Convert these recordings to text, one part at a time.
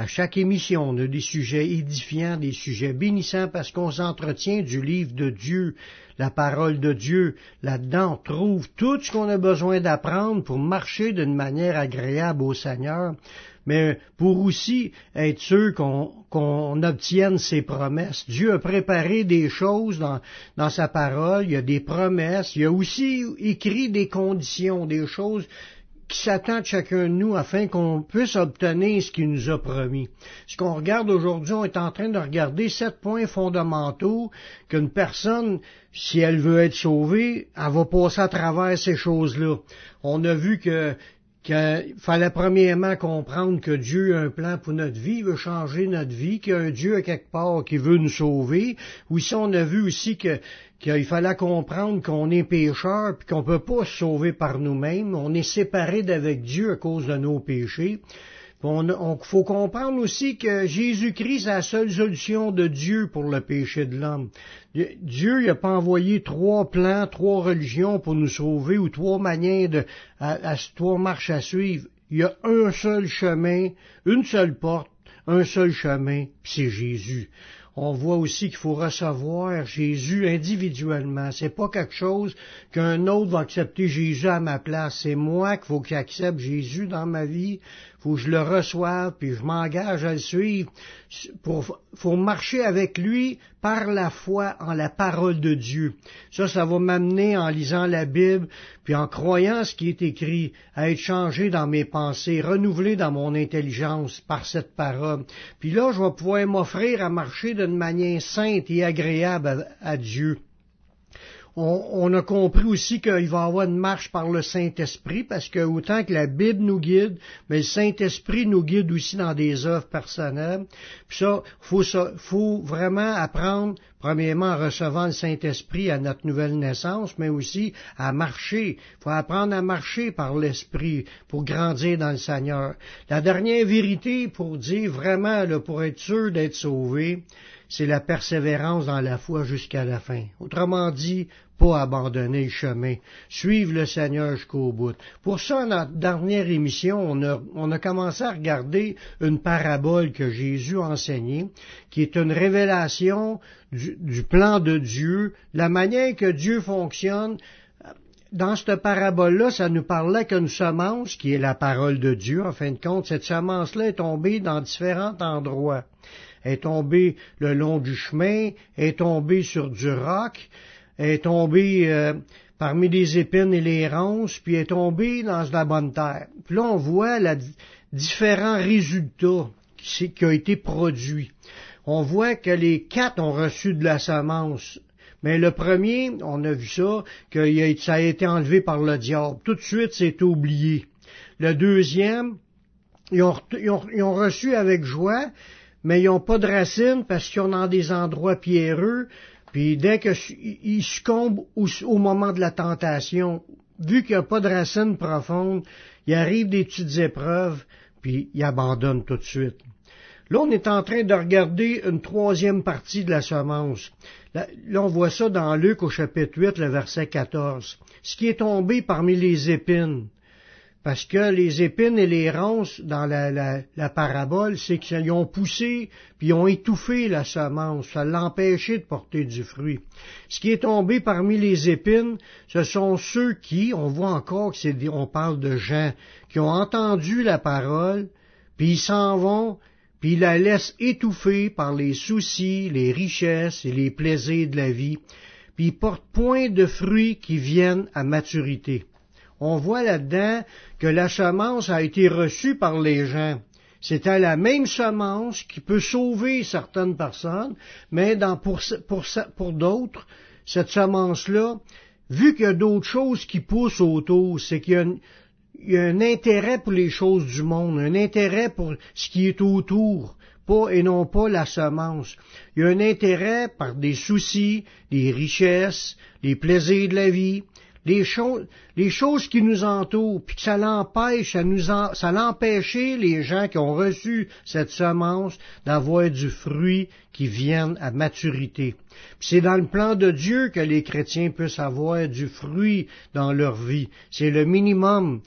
À chaque émission, on a des sujets édifiants, des sujets bénissants parce qu'on s'entretient du livre de Dieu, la parole de Dieu. Là-dedans, on trouve tout ce qu'on a besoin d'apprendre pour marcher d'une manière agréable au Seigneur, mais pour aussi être sûr qu'on obtienne ses promesses. Dieu a préparé des choses dans, dans sa parole, il y a des promesses, il a aussi écrit des conditions, des choses qui s'attend de chacun de nous afin qu'on puisse obtenir ce qu'il nous a promis. Ce qu'on regarde aujourd'hui, on est en train de regarder sept points fondamentaux qu'une personne, si elle veut être sauvée, elle va passer à travers ces choses-là. On a vu que qu'il fallait premièrement comprendre que Dieu a un plan pour notre vie, il veut changer notre vie, qu'il y a un Dieu à quelque part qui veut nous sauver. Ou si on a vu aussi qu'il fallait comprendre qu'on est pécheur puis qu'on peut pas se sauver par nous-mêmes, on est séparé d'avec Dieu à cause de nos péchés. Il faut comprendre aussi que Jésus-Christ est la seule solution de Dieu pour le péché de l'homme. Dieu n'a pas envoyé trois plans, trois religions pour nous sauver ou trois manières de, trois marches à suivre. Il y a un seul chemin, une seule porte, un seul chemin, c'est Jésus on voit aussi qu'il faut recevoir Jésus individuellement. C'est pas quelque chose qu'un autre va accepter Jésus à ma place. C'est moi qu'il faut qu'il accepte Jésus dans ma vie faut que je le reçoive, puis je m'engage à le suivre. Pour, faut marcher avec lui par la foi en la parole de Dieu. Ça, ça va m'amener en lisant la Bible, puis en croyant ce qui est écrit, à être changé dans mes pensées, renouvelé dans mon intelligence par cette parole. Puis là, je vais pouvoir m'offrir à marcher d'une manière sainte et agréable à Dieu on, a compris aussi qu'il va y avoir une marche par le Saint-Esprit, parce que autant que la Bible nous guide, mais le Saint-Esprit nous guide aussi dans des œuvres personnelles. Puis ça, faut, faut vraiment apprendre, premièrement, en recevant le Saint-Esprit à notre nouvelle naissance, mais aussi à marcher. Faut apprendre à marcher par l'Esprit pour grandir dans le Seigneur. La dernière vérité pour dire vraiment, pour être sûr d'être sauvé, c'est la persévérance dans la foi jusqu'à la fin. Autrement dit, pas abandonner le chemin, suivre le Seigneur jusqu'au bout. Pour ça, dans notre dernière émission, on a, commencé à regarder une parabole que Jésus a enseignée, qui est une révélation du, du plan de Dieu, la manière que Dieu fonctionne, dans cette parabole-là, ça nous parlait qu'une semence, qui est la parole de Dieu, en fin de compte, cette semence-là est tombée dans différents endroits est tombée le long du chemin, est tombée sur du roc, est tombée euh, parmi les épines et les ronces, puis est tombée dans la bonne terre. Puis là, on voit les différents résultats qui, ont été produits. On voit que les quatre ont reçu de la semence. Mais le premier, on a vu ça, que ça a été enlevé par le diable. Tout de suite, c'est oublié. Le deuxième, ils ont reçu avec joie, mais ils n'ont pas de racines parce qu'ils sont dans des endroits pierreux, puis dès qu'ils succombent au, moment de la tentation, vu qu'il n'y a pas de racines profondes, il arrive des petites épreuves, puis ils abandonnent tout de suite. Là, on est en train de regarder une troisième partie de la semence. Là, là, on voit ça dans Luc au chapitre 8, le verset 14. Ce qui est tombé parmi les épines. Parce que les épines et les ronces dans la, parabole, c'est qu'ils ont poussé, puis ont étouffé la semence, ça l'a empêché de porter du fruit. Ce qui est tombé parmi les épines, ce sont ceux qui, on voit encore que on parle de gens, qui ont entendu la parole, puis ils s'en vont, puis ils la laissent étouffer par les soucis, les richesses et les plaisirs de la vie, puis ils portent point de fruits qui viennent à maturité on voit là-dedans que la semence a été reçue par les gens. C'était la même semence qui peut sauver certaines personnes, mais pour, d'autres, cette semence-là, vu qu'il y a d'autres choses qui poussent autour, c'est qu'il y a, y a un intérêt pour les choses du monde, un intérêt pour ce qui est autour, pas et non pas la semence. Il y a un intérêt par des soucis, des richesses, les plaisirs de la vie, les choses, qui nous entourent, puis que ça l'empêche, ça nous les gens qui ont reçu cette semence d'avoir du fruit qui vienne à maturité. C'est dans le plan de Dieu que les chrétiens puissent avoir du fruit dans leur vie. C'est le minimum.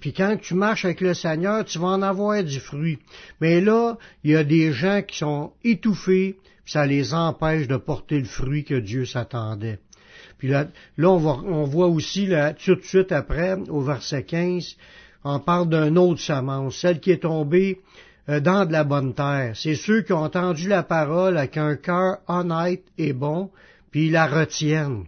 Puis quand tu marches avec le Seigneur, tu vas en avoir du fruit. Mais là, il y a des gens qui sont étouffés, puis ça les empêche de porter le fruit que Dieu s'attendait. Puis là, là on, voit aussi, là, tout de suite après, au verset 15, on parle d'un autre semence, celle qui est tombée euh, dans de la bonne terre. C'est ceux qui ont entendu la parole avec un cœur honnête et bon, puis ils la retiennent.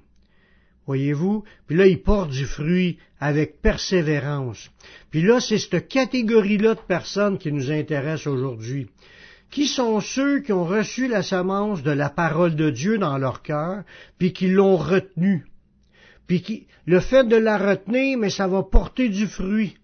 Voyez-vous? Puis là, ils portent du fruit avec persévérance. Puis là, c'est cette catégorie-là de personnes qui nous intéresse aujourd'hui. Qui sont ceux qui ont reçu la semence de la parole de Dieu dans leur cœur, puis qui l'ont retenue? Puis qui, le fait de la retenir, mais ça va porter du fruit.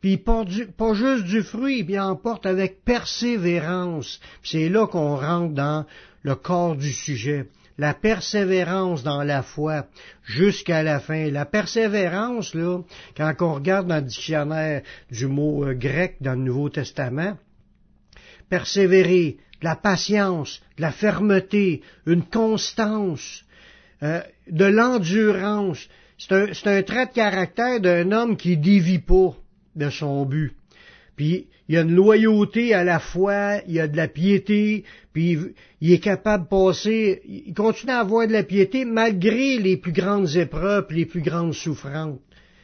Puis pas, pas juste du fruit, puis en porte avec persévérance. C'est là qu'on rentre dans le corps du sujet. La persévérance dans la foi jusqu'à la fin. La persévérance, là, quand on regarde dans le dictionnaire du mot euh, grec dans le Nouveau Testament, persévérer, de la patience, de la fermeté, une constance, euh, de l'endurance. C'est un, un, trait de caractère d'un homme qui dévie pas de son but. Puis il y a une loyauté à la foi, il y a de la piété, puis il est capable de passer, il continue à avoir de la piété malgré les plus grandes épreuves, les plus grandes souffrances.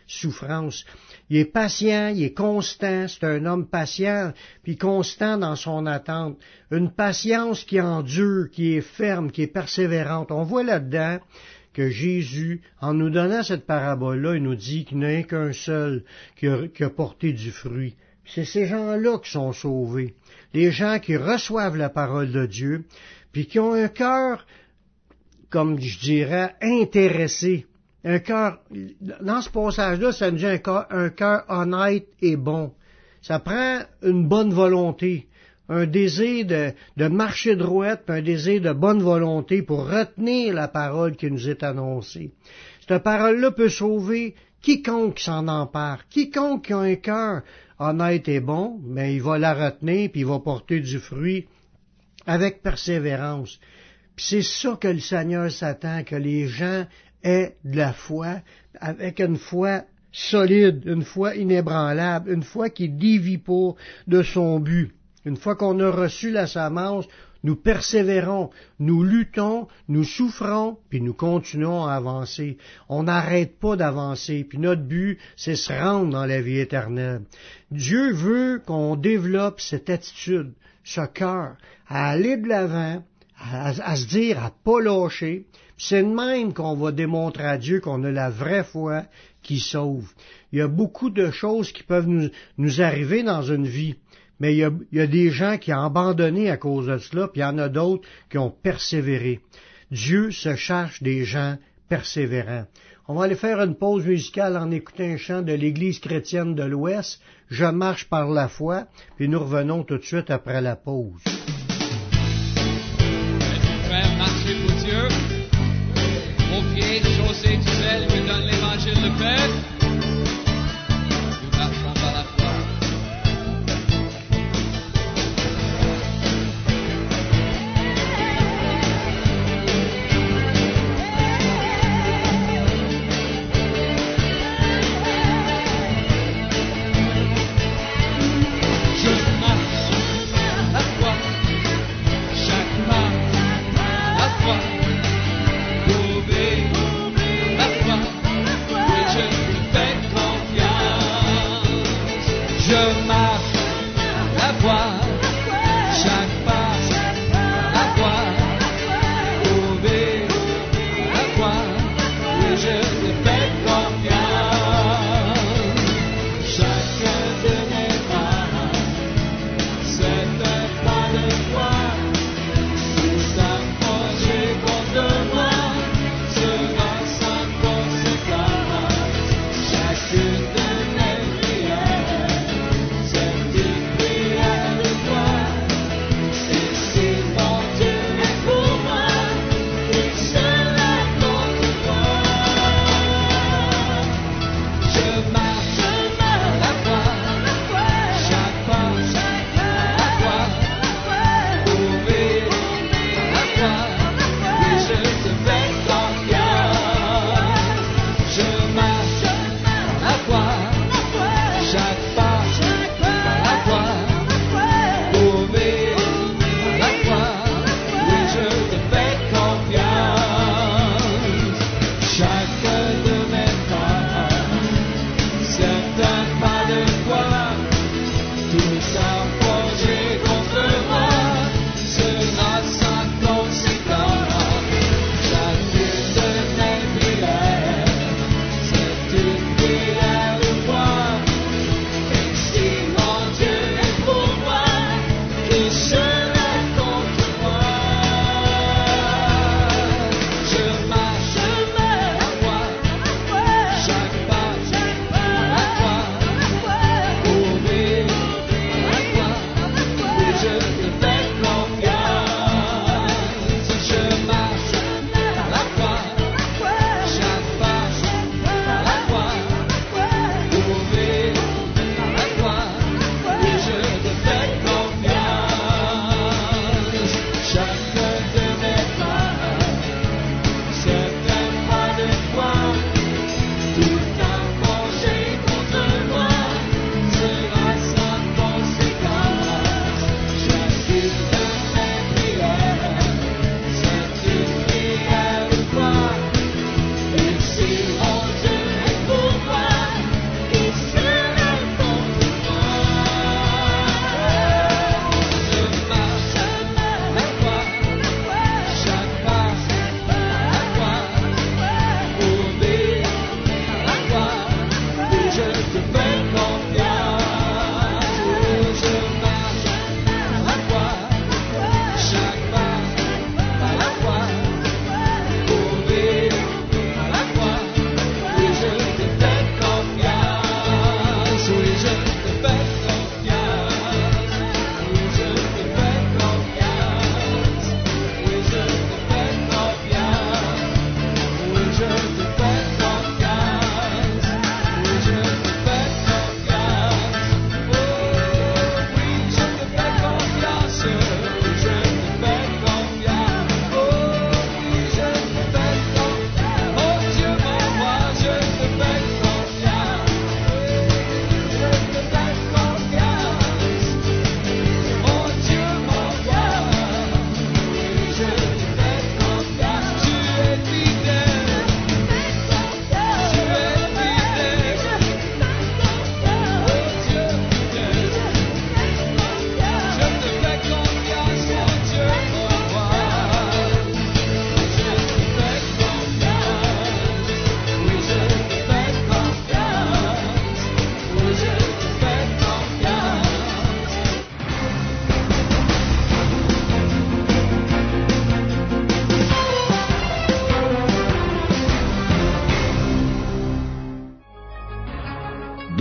souffrances. Il est patient, il est constant, c'est un homme patient, puis constant dans son attente. Une patience qui endure, qui est ferme, qui est persévérante. On voit là-dedans que Jésus, en nous donnant cette parabole-là, il nous dit qu'il n'y a qu'un seul qui a, porté du fruit. C'est ces gens-là qui sont sauvés. Les gens qui reçoivent la parole de Dieu, puis qui ont un cœur, comme je dirais, intéressé un cœur, dans ce passage-là, ça nous dit un cœur, honnête et bon. Ça prend une bonne volonté, un désir de, de marcher droite, un désir de bonne volonté pour retenir la parole qui nous est annoncée. Cette parole-là peut sauver quiconque s'en empare, quiconque qui a un cœur honnête et bon, mais il va la retenir puis il va porter du fruit avec persévérance. Puis c'est ça que le Seigneur s'attend, que les gens est de la foi, avec une foi solide, une foi inébranlable, une foi qui dévie pas de son but. Une fois qu'on a reçu la semence, nous persévérons, nous luttons, nous souffrons, puis nous continuons à avancer. On n'arrête pas d'avancer, puis notre but, c'est se rendre dans la vie éternelle. Dieu veut qu'on développe cette attitude, ce cœur, à aller de l'avant, à, se dire, à pas lâcher, c'est de même qu'on va démontrer à Dieu qu'on a la vraie foi qui sauve. Il y a beaucoup de choses qui peuvent nous, arriver dans une vie, mais il y, a, des gens qui ont abandonné à cause de cela, puis il y en a d'autres qui ont persévéré. Dieu se cherche des gens persévérants. On va aller faire une pause musicale en écoutant un chant de l'Église chrétienne de l'Ouest, Je marche par la foi, puis nous revenons tout de suite après la pause. Amen.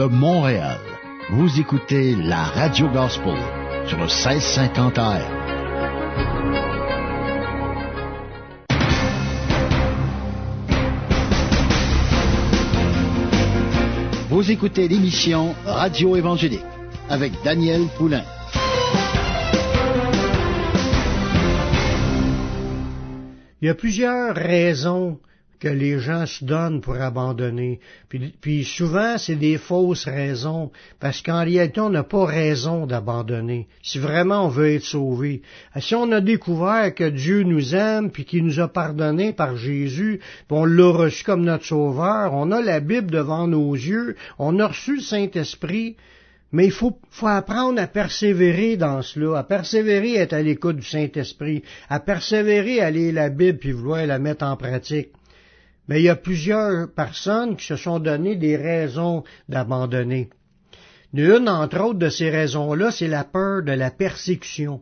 Montréal. Vous écoutez la Radio Gospel sur le 1650 AM. Vous écoutez l'émission Radio Évangélique avec Daniel Poulain. Il y a plusieurs raisons que les gens se donnent pour abandonner. Puis, souvent, c'est des fausses raisons, parce qu'en réalité, on n'a pas raison d'abandonner, si vraiment on veut être sauvé. Si on a découvert que Dieu nous aime, puis qu'il nous a pardonné par Jésus, puis on l'a reçu comme notre sauveur, on a la Bible devant nos yeux, on a reçu le Saint-Esprit, mais il faut, faut, apprendre à persévérer dans cela, à persévérer à être à l'écoute du Saint-Esprit, à persévérer à lire la Bible puis vouloir la mettre en pratique. Mais il y a plusieurs personnes qui se sont donné des raisons d'abandonner. Une, entre autres, de ces raisons-là, c'est la peur de la persécution.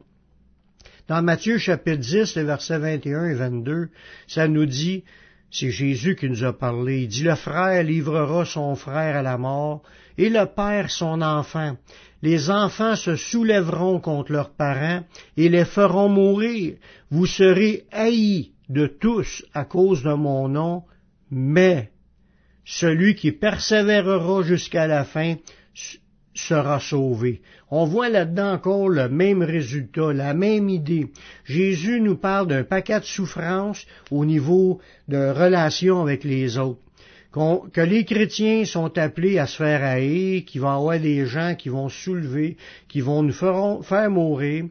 Dans Matthieu chapitre 10, les versets 21 et 22, ça nous dit, c'est Jésus qui nous a parlé, il dit, le frère livrera son frère à la mort, et le père son enfant. Les enfants se soulèveront contre leurs parents, et les feront mourir. Vous serez haïs de tous à cause de mon nom, mais celui qui persévérera jusqu'à la fin sera sauvé. On voit là-dedans encore le même résultat, la même idée. Jésus nous parle d'un paquet de souffrances au niveau de relations avec les autres. que les chrétiens sont appelés à se faire haïr, qu'il va y avoir des gens qui vont soulever, qui vont nous faire mourir,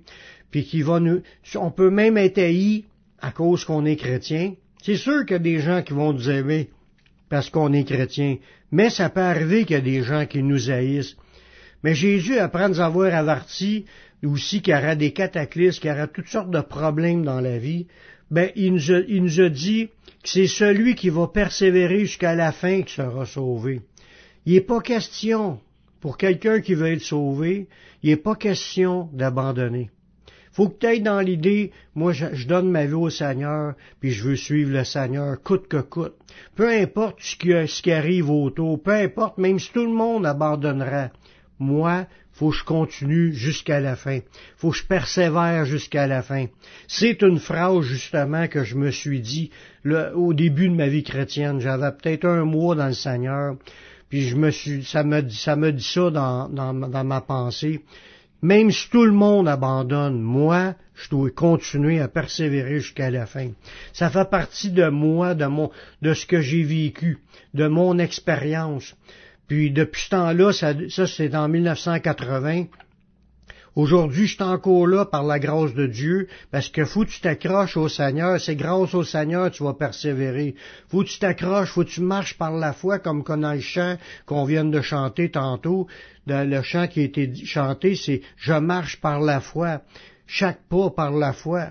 puis qui vont nous, on peut même être haï à cause qu'on est chrétien, c'est sûr qu'il y a des gens qui vont nous aimer parce qu'on est chrétien, mais ça peut arriver qu'il y a des gens qui nous haïssent. Mais Jésus, après nous avoir avertis aussi qu'il y aura des cataclysmes, qu'il y aura toutes sortes de problèmes dans la vie, ben, il nous a, il nous a dit que c'est celui qui va persévérer jusqu'à la fin qui sera sauvé. Il n'est pas question, pour quelqu'un qui veut être sauvé, il n'est pas question d'abandonner. Faut que tu ailles dans l'idée, moi je, donne ma vie au Seigneur, puis je veux suivre le Seigneur, coûte que coûte. Peu importe ce qui, arrive autour, peu importe, même si tout le monde abandonnera. Moi, faut que je continue jusqu'à la fin. Faut que je persévère jusqu'à la fin. C'est une phrase justement que je me suis dit au début de ma vie chrétienne. J'avais peut-être un mois dans le Seigneur, puis je me suis, ça me, dit ça dans ma pensée. Même si tout le monde abandonne, moi, je dois continuer à persévérer jusqu'à la fin. Ça fait partie de moi, de mon, de ce que j'ai vécu, de mon expérience. Puis depuis ce temps-là, ça, ça c'est en 1980, Aujourd'hui, je suis encore là par la grâce de Dieu, parce que faut que tu t'accroches au Seigneur. C'est grâce au Seigneur que tu vas persévérer. Faut que tu t'accroches, faut que tu marches par la foi, comme qu'on a le chant qu'on vient de chanter tantôt. le chant qui a été chanté, c'est Je marche par la foi. Chaque pas par la foi.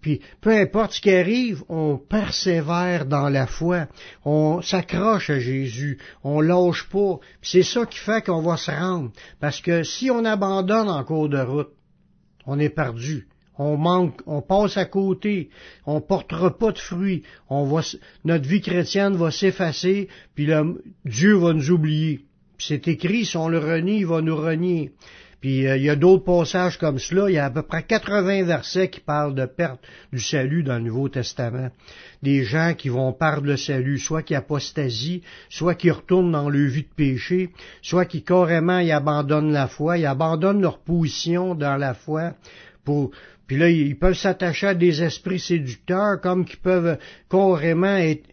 Puis peu importe ce qui arrive, on persévère dans la foi, on s'accroche à Jésus, on lâche pas. C'est ça qui fait qu'on va se rendre. Parce que si on abandonne en cours de route, on est perdu. On manque, on passe à côté, on portera pas de fruits, on va, notre vie chrétienne va s'effacer, puis Dieu va nous oublier. c'est écrit, si on le renie, il va nous renier. Puis euh, il y a d'autres passages comme cela. Il y a à peu près 80 versets qui parlent de perte du salut dans le Nouveau Testament. Des gens qui vont perdre le salut, soit qui apostasient, soit qui retournent dans leur vie de péché, soit qui carrément y abandonnent la foi, ils abandonnent leur position dans la foi pour, puis là, ils peuvent s'attacher à des esprits séducteurs comme qui peuvent carrément être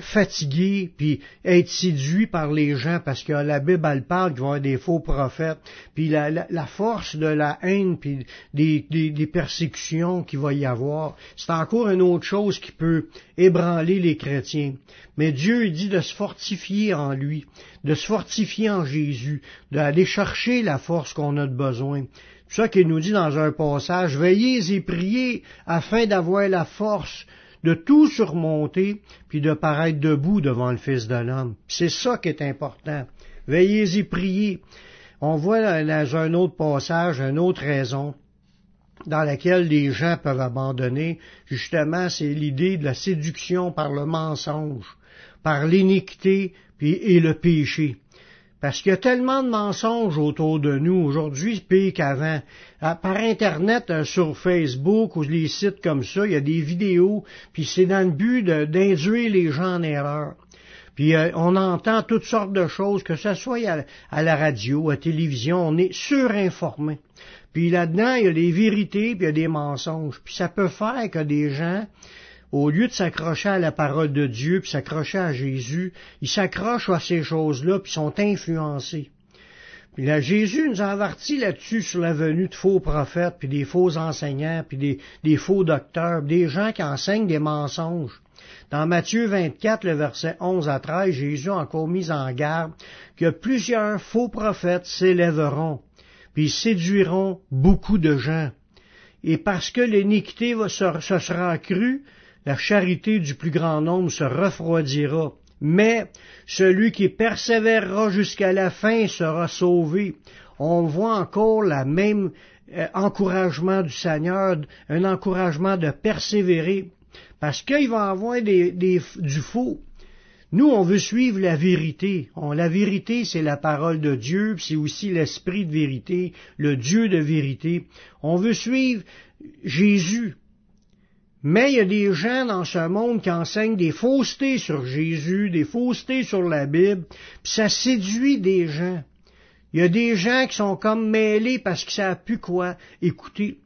fatigué puis être séduit par les gens parce que la Bible elle parle qu'il va y avoir des faux prophètes. Puis la, force de la haine puis des persécutions qu'il va y avoir c'est encore une autre chose qui peut ébranler les chrétiens. Mais Dieu dit de se fortifier en lui de se fortifier en Jésus d'aller chercher la force qu'on a de besoin. C'est ça qu'il nous dit dans un passage veillez et priez afin d'avoir la force de tout surmonter, puis de paraître debout devant le Fils de l'homme. C'est ça qui est important. Veillez y priez. On voit dans un autre passage, une autre raison dans laquelle les gens peuvent abandonner, justement, c'est l'idée de la séduction par le mensonge, par l'iniquité et le péché. Parce qu'il y a tellement de mensonges autour de nous aujourd'hui, pire qu'avant. Ah, par Internet, euh, sur Facebook ou les sites comme ça, il y a des vidéos, puis c'est dans le but d'induire les gens en erreur. Puis euh, on entend toutes sortes de choses, que ce soit à, la radio, à la télévision, on est surinformé. Puis là-dedans, il y a des vérités, puis il y a des mensonges. Puis ça peut faire que des gens au lieu de s'accrocher à la parole de Dieu, puis s'accrocher à Jésus, ils s'accrochent à ces choses-là, puis sont influencés. Puis là, Jésus nous a avertis là-dessus sur la venue de faux prophètes, puis des faux enseignants, puis des, faux docteurs, des gens qui enseignent des mensonges. Dans Matthieu 24, le verset 11 à 13, Jésus a encore mis en garde que plusieurs faux prophètes s'élèveront, puis séduiront beaucoup de gens. Et parce que l'iniquité se sera accrue, la charité du plus grand nombre se refroidira, mais celui qui persévérera jusqu'à la fin sera sauvé. On voit encore la même euh, encouragement du Seigneur, un encouragement de persévérer, parce qu'il va avoir des, du faux. Nous, on veut suivre la vérité. la vérité, c'est la parole de Dieu, c'est aussi l'esprit de vérité, le Dieu de vérité. On veut suivre Jésus. Mais il y a des gens dans ce monde qui enseignent des faussetés sur Jésus, des faussetés sur la Bible, puis ça séduit des gens. Il y a des gens qui sont comme mêlés parce qu'ils savent plus quoi. Écoutez,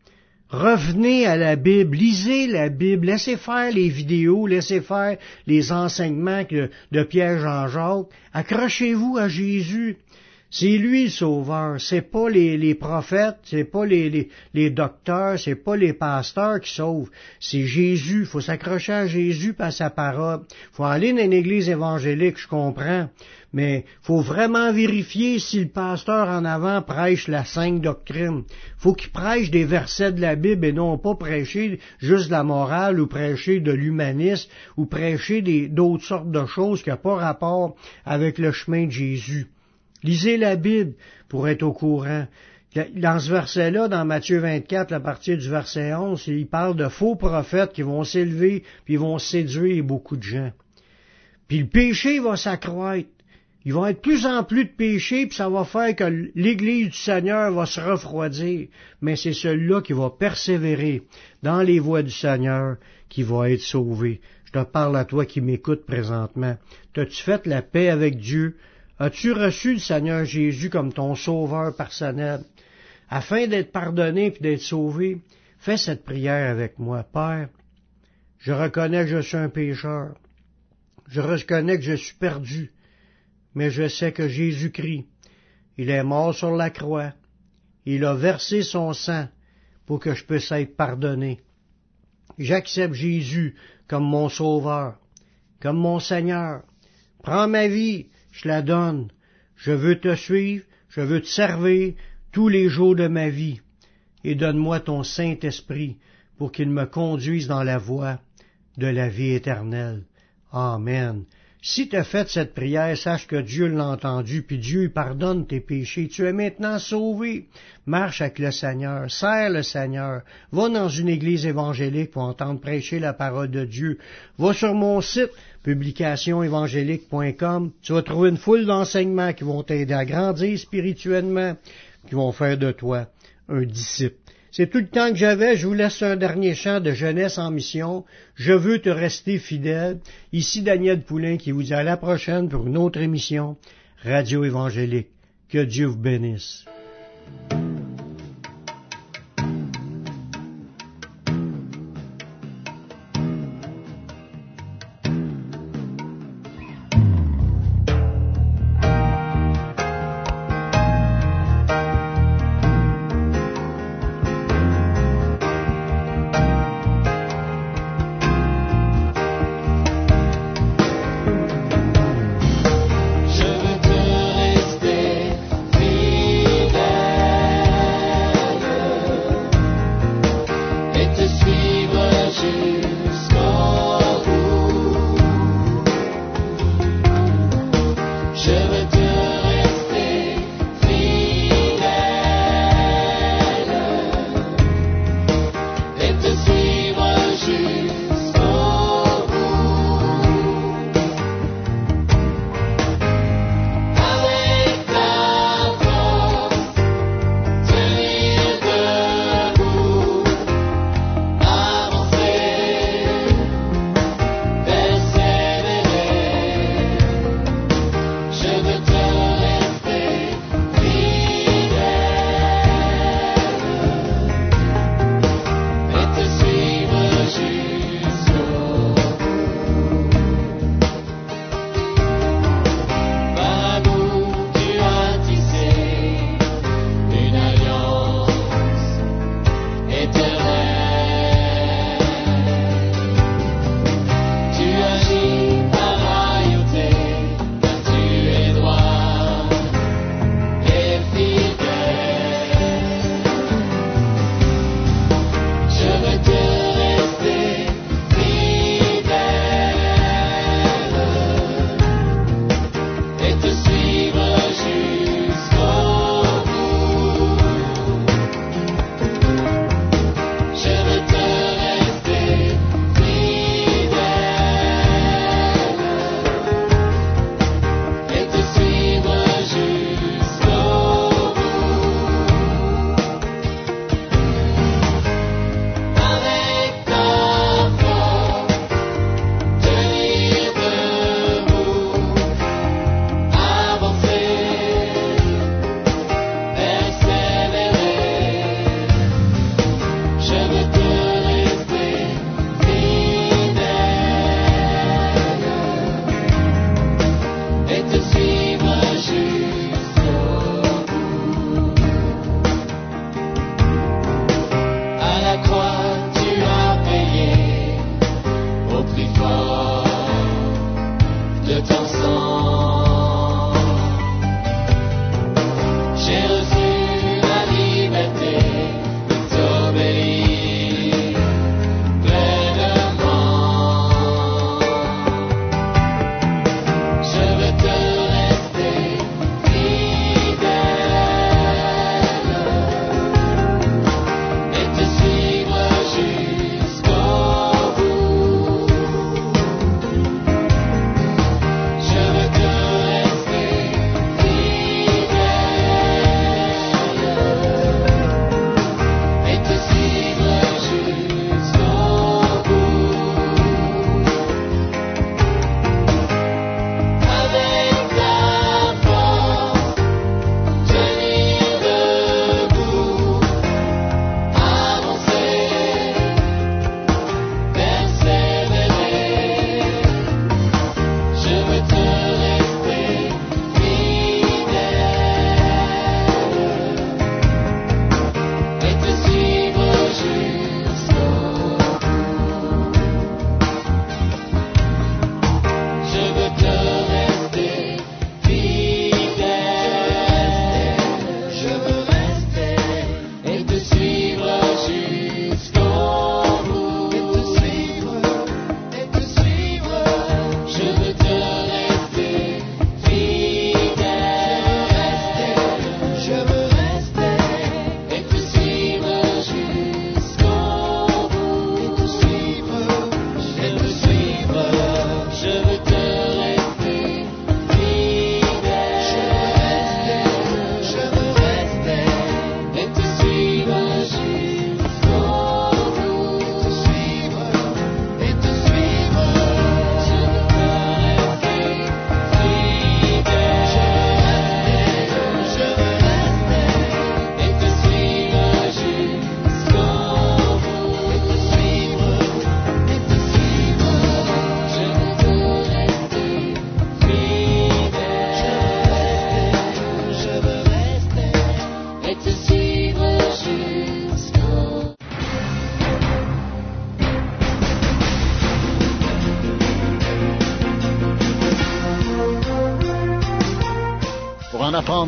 revenez à la Bible, lisez la Bible, laissez faire les vidéos, laissez faire les enseignements de Pierre Jean-Jacques, accrochez-vous à Jésus. C'est lui le sauveur. C'est pas les, les prophètes, c'est pas les, les, les docteurs, c'est pas les pasteurs qui sauvent. C'est Jésus. Faut s'accrocher à Jésus par sa parole. Faut aller dans une église évangélique, je comprends. Mais faut vraiment vérifier si le pasteur en avant prêche la sainte doctrine. Faut qu'il prêche des versets de la Bible et non pas prêcher juste de la morale ou prêcher de l'humanisme ou prêcher d'autres sortes de choses qui n'ont pas rapport avec le chemin de Jésus. Lisez la Bible pour être au courant. Dans ce verset-là, dans Matthieu 24, à partir du verset 11, il parle de faux prophètes qui vont s'élever puis vont séduire beaucoup de gens. Puis le péché va s'accroître. Ils vont être plus en plus de péchés, puis ça va faire que l'Église du Seigneur va se refroidir. Mais c'est celui-là qui va persévérer dans les voies du Seigneur qui va être sauvé. Je te parle à toi qui m'écoutes présentement. T'as-tu fait la paix avec Dieu? As-tu reçu le Seigneur Jésus comme ton sauveur personnel? Afin d'être pardonné et d'être sauvé, fais cette prière avec moi. Père, je reconnais que je suis un pécheur. Je reconnais que je suis perdu. Mais je sais que Jésus-Christ, il est mort sur la croix. Il a versé son sang pour que je puisse être pardonné. J'accepte Jésus comme mon sauveur, comme mon Seigneur. Prends ma vie, je la donne. Je veux te suivre, je veux te servir tous les jours de ma vie. Et donne-moi ton Saint-Esprit pour qu'il me conduise dans la voie de la vie éternelle. Amen. Si tu as fait cette prière, sache que Dieu l'a entendu, puis Dieu pardonne tes péchés. Tu es maintenant sauvé. Marche avec le Seigneur, serre le Seigneur. Va dans une église évangélique pour entendre prêcher la parole de Dieu. Va sur mon site, publicationévangélique.com. Tu vas trouver une foule d'enseignements qui vont t'aider à grandir spirituellement, qui vont faire de toi un disciple. C'est tout le temps que j'avais. Je vous laisse un dernier chant de jeunesse en mission. Je veux te rester fidèle. Ici Daniel Poulain qui vous dit à la prochaine pour une autre émission Radio Évangélique. Que Dieu vous bénisse.